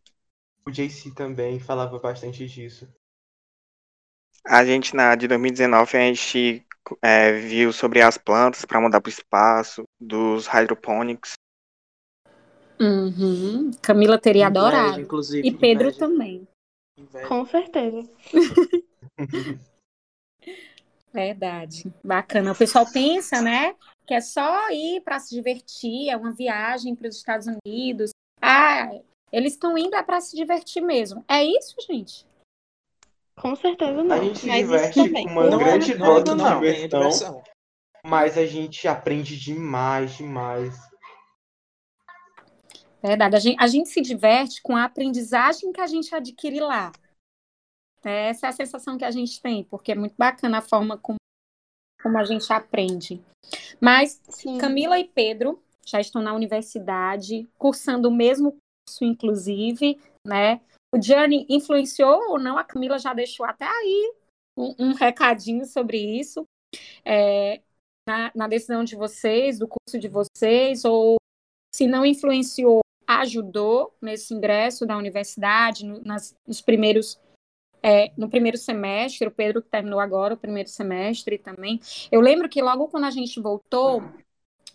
O JC também falava bastante disso. A gente, na de 2019, a gente é, viu sobre as plantas para mandar para o espaço, dos hydroponics. Uhum. Camila teria Inveja, adorado. inclusive. E Pedro inveja, também. inveja. Com certeza. [laughs] Verdade. Bacana. O pessoal pensa, né, que é só ir para se divertir, é uma viagem para os Estados Unidos. Ah, eles estão indo é para se divertir mesmo. É isso, gente? Com certeza não. A gente se Mas diverte com uma Não é- grande não é dose de a diversão, mas a gente aprende demais, demais. Verdade. A gente, a gente se diverte com a aprendizagem que a gente adquire lá. Essa é a sensação que a gente tem, porque é muito bacana a forma como, como a gente aprende. Mas Sim. Camila e Pedro já estão na universidade, cursando o mesmo inclusive, né? O Journey influenciou ou não? A Camila já deixou até aí um, um recadinho sobre isso. É, na, na decisão de vocês, do curso de vocês, ou se não influenciou, ajudou nesse ingresso da universidade, no, nas, nos primeiros é, no primeiro semestre, o Pedro que terminou agora o primeiro semestre também. Eu lembro que logo quando a gente voltou,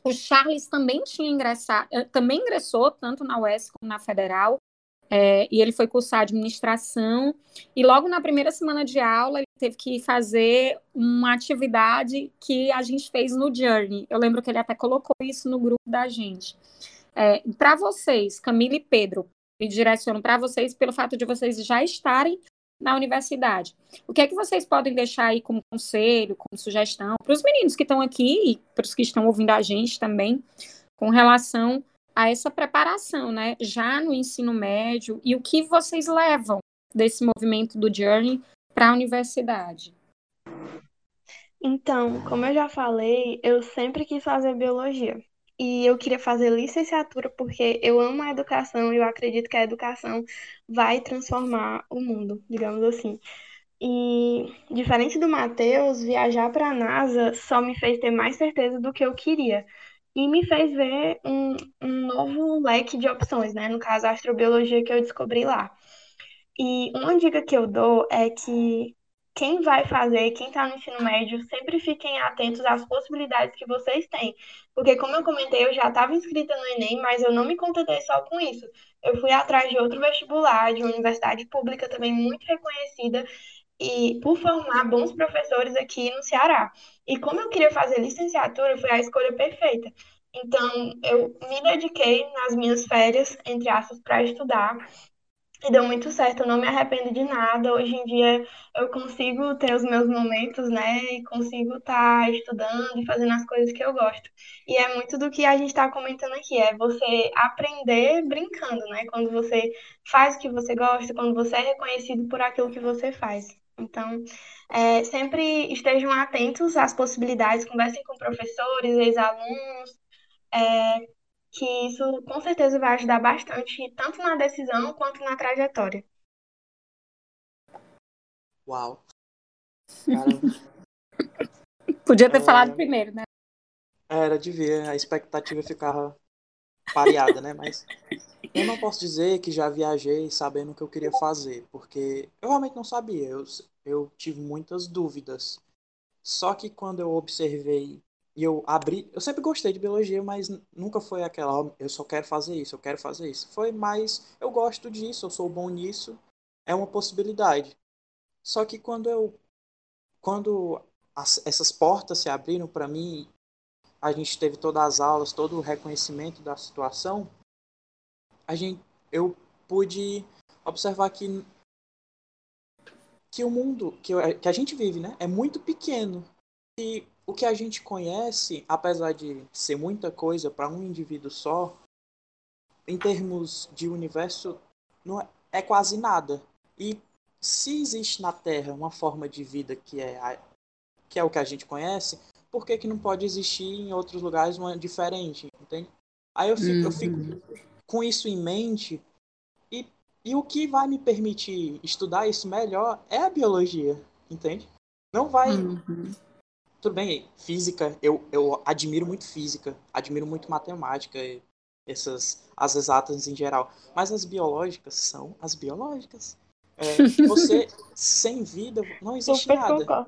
o Charles também tinha ingressado, eh, também ingressou tanto na UES como na Federal, é, e ele foi cursar administração. E logo na primeira semana de aula, ele teve que fazer uma atividade que a gente fez no Journey. Eu lembro que ele até colocou isso no grupo da gente. É, para vocês, Camila e Pedro, me direciono para vocês pelo fato de vocês já estarem na universidade. O que é que vocês podem deixar aí como conselho, como sugestão para os meninos que estão aqui e para os que estão ouvindo a gente também, com relação a essa preparação, né, já no ensino médio e o que vocês levam desse movimento do Journey para a universidade? Então, como eu já falei, eu sempre quis fazer biologia. E eu queria fazer licenciatura porque eu amo a educação e eu acredito que a educação vai transformar o mundo, digamos assim. E diferente do Matheus, viajar para a NASA só me fez ter mais certeza do que eu queria. E me fez ver um, um novo leque de opções, né? No caso, a astrobiologia que eu descobri lá. E uma dica que eu dou é que quem vai fazer, quem está no ensino médio, sempre fiquem atentos às possibilidades que vocês têm. Porque, como eu comentei, eu já estava inscrita no Enem, mas eu não me contentei só com isso. Eu fui atrás de outro vestibular, de uma universidade pública também muito reconhecida, e por formar bons professores aqui no Ceará. E como eu queria fazer licenciatura, foi a escolha perfeita. Então, eu me dediquei nas minhas férias, entre aspas, para estudar e deu muito certo, eu não me arrependo de nada. Hoje em dia eu consigo ter os meus momentos, né? E consigo estar tá estudando e fazendo as coisas que eu gosto. E é muito do que a gente está comentando aqui, é você aprender brincando, né? Quando você faz o que você gosta, quando você é reconhecido por aquilo que você faz. Então, é, sempre estejam atentos às possibilidades, conversem com professores, ex-alunos, é, que isso com certeza vai ajudar bastante, tanto na decisão quanto na trajetória. Uau. [laughs] Podia ter é... falado primeiro, né? Era, devia. A expectativa ficava pareada, né? Mas eu não posso dizer que já viajei sabendo o que eu queria fazer, porque eu realmente não sabia. Eu, eu tive muitas dúvidas. Só que quando eu observei e eu abri. Eu sempre gostei de biologia, mas nunca foi aquela, eu só quero fazer isso, eu quero fazer isso. Foi mais, eu gosto disso, eu sou bom nisso, é uma possibilidade. Só que quando eu. Quando as, essas portas se abriram para mim, a gente teve todas as aulas, todo o reconhecimento da situação, a gente, eu pude observar que que o mundo que, que a gente vive, né, é muito pequeno. E o que a gente conhece, apesar de ser muita coisa para um indivíduo só, em termos de universo, não é, é, quase nada. E se existe na Terra uma forma de vida que é, a, que é o que a gente conhece, por que, que não pode existir em outros lugares uma diferente? Entende? Aí eu fico, uhum. eu fico com isso em mente e, e o que vai me permitir estudar isso melhor é a biologia, entende? Não vai. Uhum tudo bem, física, eu, eu admiro muito física, admiro muito matemática, essas, as exatas em geral. Mas as biológicas são as biológicas. É, [laughs] você, sem vida, não existe nada.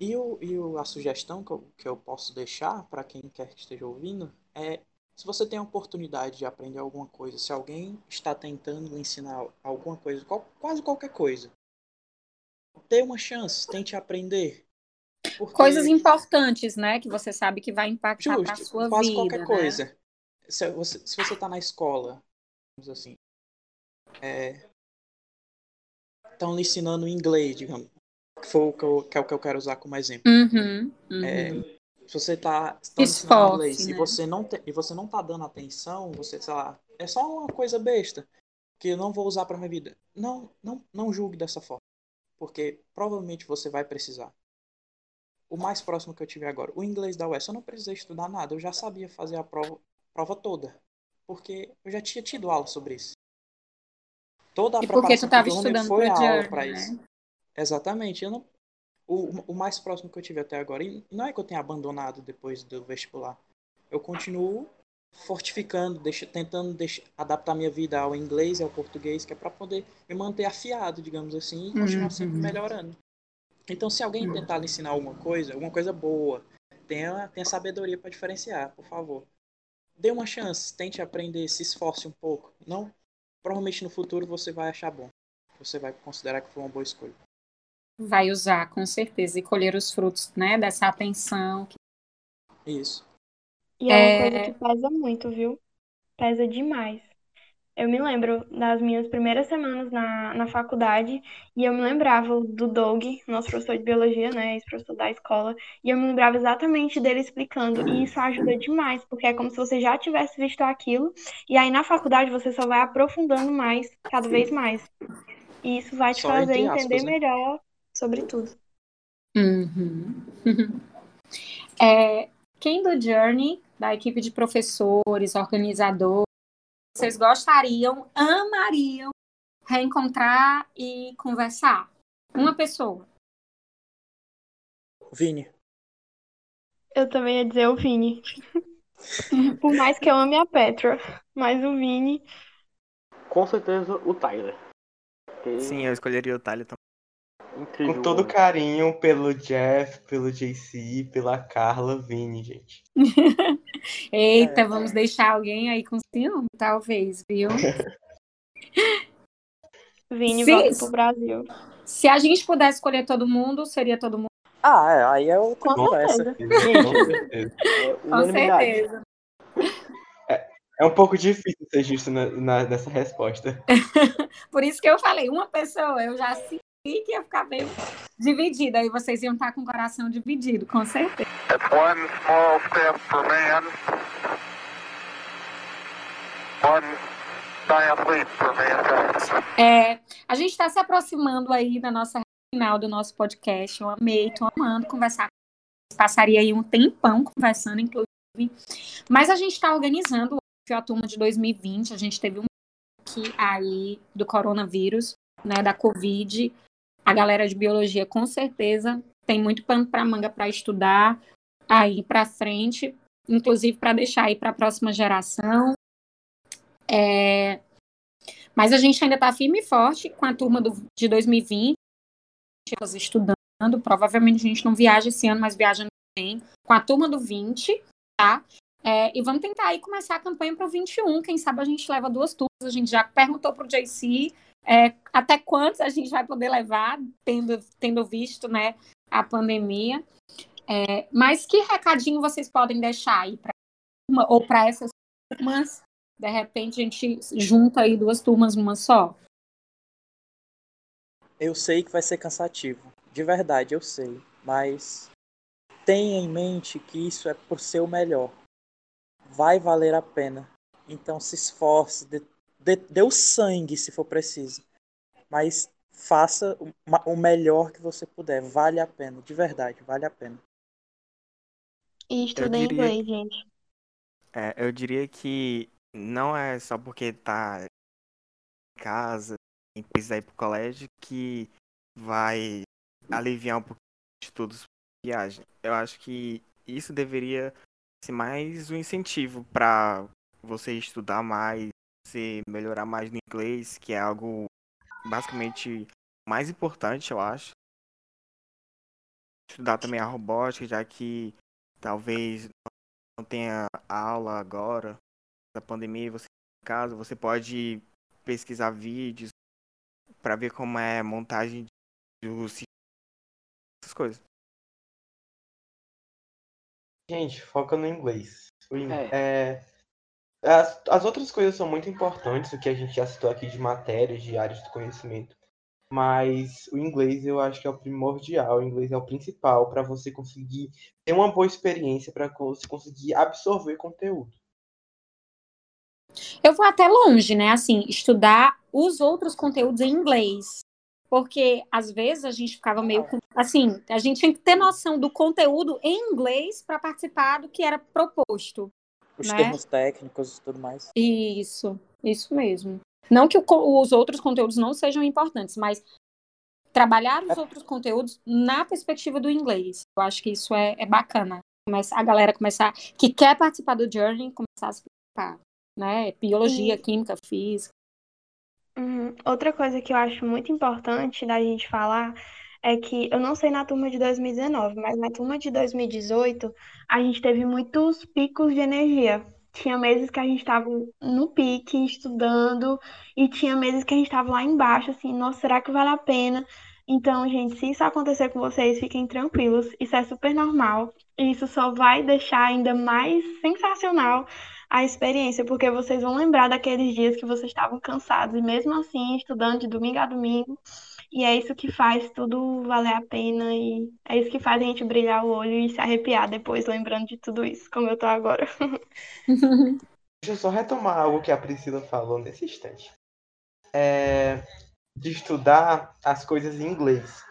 E, o, e o, a sugestão que eu, que eu posso deixar para quem quer que esteja ouvindo é se você tem a oportunidade de aprender alguma coisa, se alguém está tentando ensinar alguma coisa, qual, quase qualquer coisa, dê uma chance, tente aprender. Porque... Coisas importantes, né? Que você sabe que vai impactar Justo, a sua quase vida. qualquer né? coisa. Se você, se você tá na escola, vamos assim, estão é, lhe ensinando inglês, digamos, que, for, que, eu, que é o que eu quero usar como exemplo. Uhum, uhum. É, se você tá, tá ensinando inglês né? e, você não te, e você não tá dando atenção, você, sei lá, é só uma coisa besta que eu não vou usar para minha vida. Não, não, não julgue dessa forma, porque provavelmente você vai precisar o mais próximo que eu tive agora, o inglês da UES, eu não precisei estudar nada, eu já sabia fazer a prova, prova toda, porque eu já tinha tido aula sobre isso. Toda a e porque tu estava estudando foi a aula para né? isso. Exatamente, eu não, o, o mais próximo que eu tive até agora, e não é que eu tenha abandonado depois do vestibular, eu continuo fortificando, deixa, tentando deixa, adaptar minha vida ao inglês e ao português, que é para poder me manter afiado, digamos assim, e continuar uhum. sempre melhorando. Então, se alguém hum. tentar lhe ensinar alguma coisa, alguma coisa boa, tenha, tenha sabedoria para diferenciar, por favor. Dê uma chance, tente aprender, se esforce um pouco. Não, provavelmente no futuro você vai achar bom. Você vai considerar que foi uma boa escolha. Vai usar, com certeza, e colher os frutos, né, dessa atenção. Isso. E é, é uma coisa que pesa muito, viu? Pesa demais. Eu me lembro das minhas primeiras semanas na, na faculdade e eu me lembrava do Doug, nosso professor de biologia, né, ex-professor da escola, e eu me lembrava exatamente dele explicando. E isso ajuda demais, porque é como se você já tivesse visto aquilo, e aí na faculdade você só vai aprofundando mais, cada vez mais. E isso vai te só fazer entender aspas, né? melhor sobre tudo. Uhum. [laughs] é, quem do Journey, da equipe de professores, organizadores, vocês gostariam, amariam reencontrar e conversar? Uma pessoa. Vini. Eu também ia dizer o Vini. [laughs] Por mais que eu ame a Petra, mas o Vini. Com certeza o Tyler. Sim, eu escolheria o Tyler também. Incrível. Com todo carinho pelo Jeff, pelo JC, pela Carla, Vini, gente. [laughs] Eita, é. vamos deixar alguém aí com ciúme, talvez, viu? [laughs] Vini Se... volta pro Brasil. Se a gente pudesse escolher todo mundo, seria todo mundo. Ah, é, aí é o com conversa. Com certeza. [laughs] com certeza. É, é um pouco difícil ser justo na, na, nessa resposta. [laughs] Por isso que eu falei, uma pessoa, eu já senti que ia ficar meio dividida. Aí vocês iam estar com o coração dividido, com certeza. One small step for man. One giant leap for mankind. É, a gente está se aproximando aí da nossa final do nosso podcast. Eu amei, tô amando conversar. Passaria aí um tempão conversando, inclusive. Mas a gente está organizando a turma de 2020. A gente teve um aqui aí do coronavírus, né, da Covid. A galera de biologia, com certeza, tem muito pano para manga para estudar aí para frente, inclusive para deixar aí para a próxima geração. É... Mas a gente ainda está firme e forte com a turma do, de 2020, estudando. Provavelmente a gente não viaja esse ano, mas viaja bem. Com a turma do 20, tá? É, e vamos tentar aí começar a campanha para o 21. Quem sabe a gente leva duas turmas. A gente já perguntou para o JC é, até quantos a gente vai poder levar, tendo, tendo visto né, a pandemia. É, mas que recadinho vocês podem deixar aí para ou para essas turmas? De repente a gente junta aí duas turmas numa só. Eu sei que vai ser cansativo, de verdade eu sei, mas tenha em mente que isso é por ser o melhor. Vai valer a pena. Então se esforce, dê, dê, dê o sangue se for preciso. Mas faça o melhor que você puder. Vale a pena, de verdade, vale a pena. E estuda diria... inglês, gente. É, eu diria que não é só porque tá em casa, em precisa ir pro colégio, que vai aliviar um pouco de estudos viagem. Eu acho que isso deveria ser mais um incentivo para você estudar mais, você melhorar mais no inglês, que é algo basicamente mais importante, eu acho. Estudar também a robótica, já que talvez não tenha aula agora da pandemia, você em casa, você pode pesquisar vídeos para ver como é a montagem dos essas coisas. Gente, foca no inglês. É. É, as, as outras coisas são muito importantes, o que a gente já citou aqui de matérias, de áreas do conhecimento. Mas o inglês eu acho que é o primordial, o inglês é o principal para você conseguir ter uma boa experiência, para você conseguir absorver conteúdo. Eu vou até longe, né? Assim, estudar os outros conteúdos em inglês. Porque às vezes a gente ficava meio assim, a gente tinha que ter noção do conteúdo em inglês para participar do que era proposto. Os né? termos técnicos e tudo mais. Isso, isso mesmo. Não que o, os outros conteúdos não sejam importantes, mas trabalhar os é. outros conteúdos na perspectiva do inglês. Eu acho que isso é, é bacana. Começar, a galera começar, que quer participar do Journey, começar a se preocupar. Né? Biologia, química, física. Uhum. Outra coisa que eu acho muito importante da gente falar é que eu não sei na turma de 2019, mas na turma de 2018 a gente teve muitos picos de energia. Tinha meses que a gente estava no pique, estudando, e tinha meses que a gente estava lá embaixo, assim, nossa, será que vale a pena? Então, gente, se isso acontecer com vocês, fiquem tranquilos, isso é super normal, e isso só vai deixar ainda mais sensacional a experiência, porque vocês vão lembrar daqueles dias que vocês estavam cansados, e mesmo assim, estudando de domingo a domingo, e é isso que faz tudo valer a pena, e é isso que faz a gente brilhar o olho e se arrepiar depois, lembrando de tudo isso, como eu tô agora. [laughs] Deixa eu só retomar algo que a Priscila falou nesse instante. É, de estudar as coisas em inglês.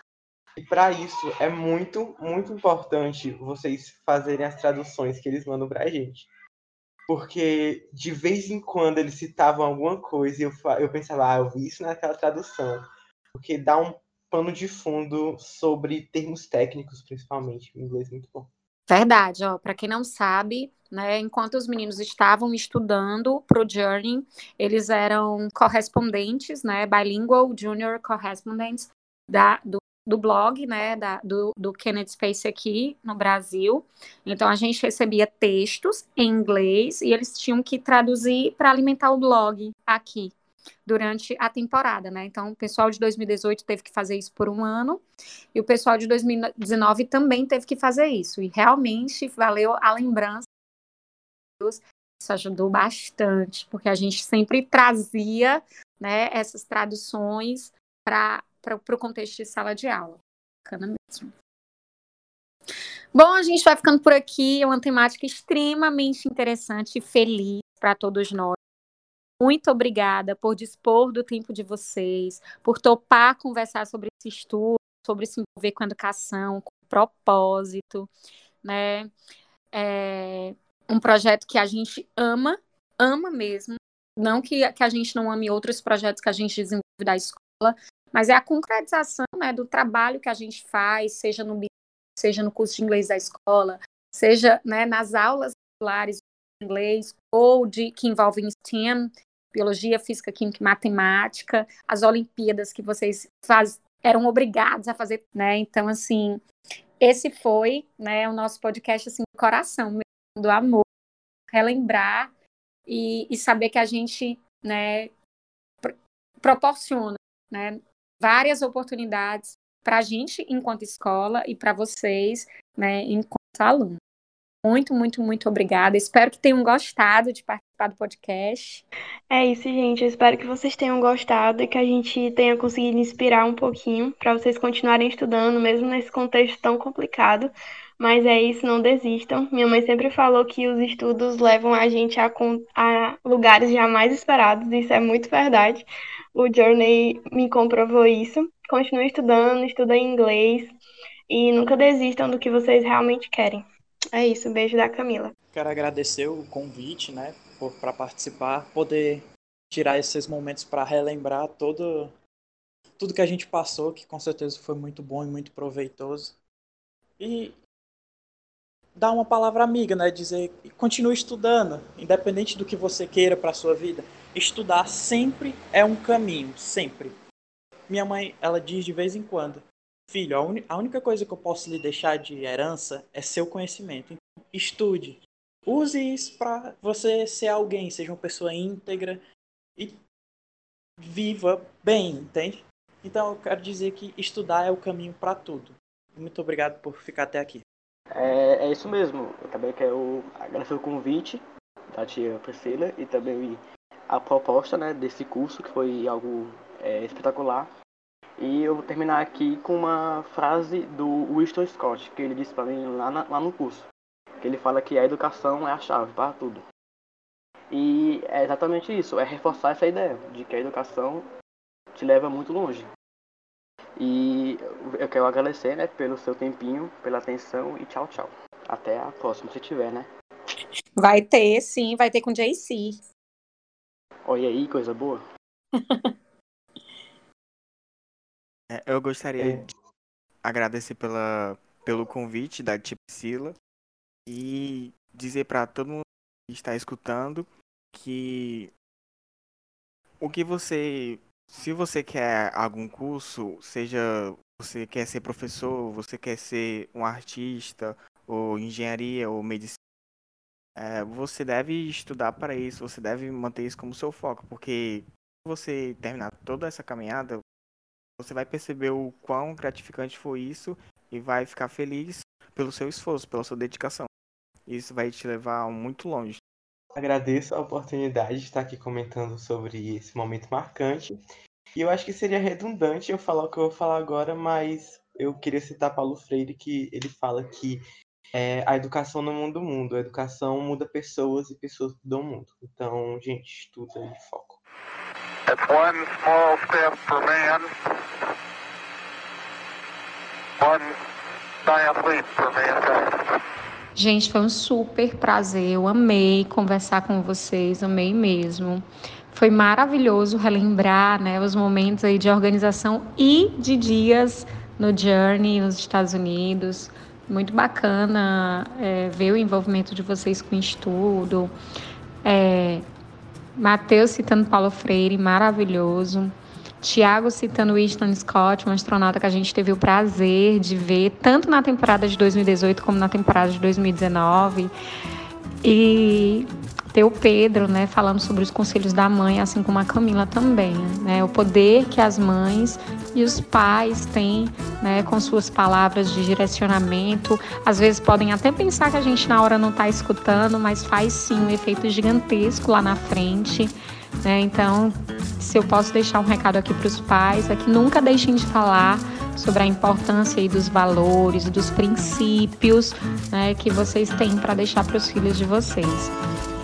E para isso é muito, muito importante vocês fazerem as traduções que eles mandam para a gente porque de vez em quando eles citavam alguma coisa e eu, eu pensava, ah, eu vi isso naquela tradução. Porque dá um pano de fundo sobre termos técnicos, principalmente, em inglês muito bom. Verdade, ó, para quem não sabe, né, enquanto os meninos estavam estudando para o Journey, eles eram correspondentes, né, bilingual junior correspondents da, do do blog, né, da, do, do Kennedy Space aqui no Brasil. Então a gente recebia textos em inglês e eles tinham que traduzir para alimentar o blog aqui durante a temporada, né? Então o pessoal de 2018 teve que fazer isso por um ano e o pessoal de 2019 também teve que fazer isso. E realmente valeu a lembrança. Isso ajudou bastante, porque a gente sempre trazia, né, essas traduções para o contexto de sala de aula. Bacana mesmo. Bom, a gente vai ficando por aqui. É uma temática extremamente interessante e feliz para todos nós. Muito obrigada por dispor do tempo de vocês, por topar conversar sobre esse estudo, sobre se envolver com educação, com propósito, né? É um projeto que a gente ama, ama mesmo. Não que, que a gente não ame outros projetos que a gente desenvolve da escola, mas é a concretização né, do trabalho que a gente faz, seja no seja no curso de inglês da escola, seja né, nas aulas regulares de inglês ou de que envolvem STEM, biologia, física, química e matemática, as Olimpíadas que vocês faz, eram obrigados a fazer, né? Então, assim, esse foi, né, o nosso podcast assim, do coração, do amor, relembrar e, e saber que a gente, né, proporciona, né, várias oportunidades para a gente enquanto escola e para vocês, né, enquanto aluno. Muito, muito, muito obrigada. Espero que tenham gostado de participar do podcast. É isso, gente. Eu espero que vocês tenham gostado e que a gente tenha conseguido inspirar um pouquinho para vocês continuarem estudando, mesmo nesse contexto tão complicado. Mas é isso, não desistam. Minha mãe sempre falou que os estudos levam a gente a, a lugares jamais esperados, isso é muito verdade. O Journey me comprovou isso. Continue estudando, estudem inglês e nunca desistam do que vocês realmente querem. É isso, beijo da Camila. Quero agradecer o convite, né, para participar, poder tirar esses momentos para relembrar todo tudo que a gente passou, que com certeza foi muito bom e muito proveitoso. E dar uma palavra amiga, né, dizer continue estudando, independente do que você queira para sua vida estudar sempre é um caminho, sempre. Minha mãe, ela diz de vez em quando, filho, a, a única coisa que eu posso lhe deixar de herança é seu conhecimento. Então, estude. Use isso para você ser alguém, seja uma pessoa íntegra e viva bem, entende? Então eu quero dizer que estudar é o caminho para tudo. Muito obrigado por ficar até aqui. É, é isso mesmo. Eu também quero agradecer o convite da tia Priscila e também a proposta né, desse curso, que foi algo é, espetacular. E eu vou terminar aqui com uma frase do Winston Scott, que ele disse para mim lá, na, lá no curso. Que ele fala que a educação é a chave para tudo. E é exatamente isso, é reforçar essa ideia de que a educação te leva muito longe. E eu quero agradecer né, pelo seu tempinho, pela atenção e tchau, tchau. Até a próxima, se tiver, né? Vai ter, sim, vai ter com JC. Olha aí, coisa boa. [laughs] é, eu gostaria é. de agradecer pela, pelo convite da Tia Priscila e dizer para todo mundo que está escutando que o que você se você quer algum curso, seja você quer ser professor, você quer ser um artista, ou engenharia, ou medicina, é, você deve estudar para isso, você deve manter isso como seu foco, porque você terminar toda essa caminhada, você vai perceber o quão gratificante foi isso e vai ficar feliz pelo seu esforço, pela sua dedicação. Isso vai te levar muito longe. Agradeço a oportunidade de estar aqui comentando sobre esse momento marcante. E eu acho que seria redundante eu falar o que eu vou falar agora, mas eu queria citar Paulo Freire, que ele fala que é, a educação não muda o mundo, a educação muda pessoas e pessoas mudam o mundo. Então, gente, estuda e foco. That's one small step for man, one giant leap for mankind. Gente, foi um super prazer. Eu amei conversar com vocês, amei mesmo. Foi maravilhoso relembrar né, os momentos aí de organização e de dias no Journey nos Estados Unidos. Muito bacana é, ver o envolvimento de vocês com o estudo. É, Matheus citando Paulo Freire, maravilhoso. Tiago citando Winston Scott, um astronauta que a gente teve o prazer de ver tanto na temporada de 2018 como na temporada de 2019. E ter o Pedro, né, falando sobre os conselhos da mãe, assim como a Camila também, né, o poder que as mães e os pais têm, né, com suas palavras de direcionamento. Às vezes podem até pensar que a gente na hora não está escutando, mas faz sim um efeito gigantesco lá na frente. Né? Então, se eu posso deixar um recado aqui para os pais, é que nunca deixem de falar sobre a importância dos valores, dos princípios né, que vocês têm para deixar para os filhos de vocês.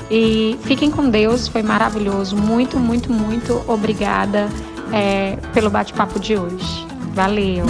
E fiquem com Deus, foi maravilhoso. Muito, muito, muito obrigada é, pelo bate-papo de hoje. Valeu!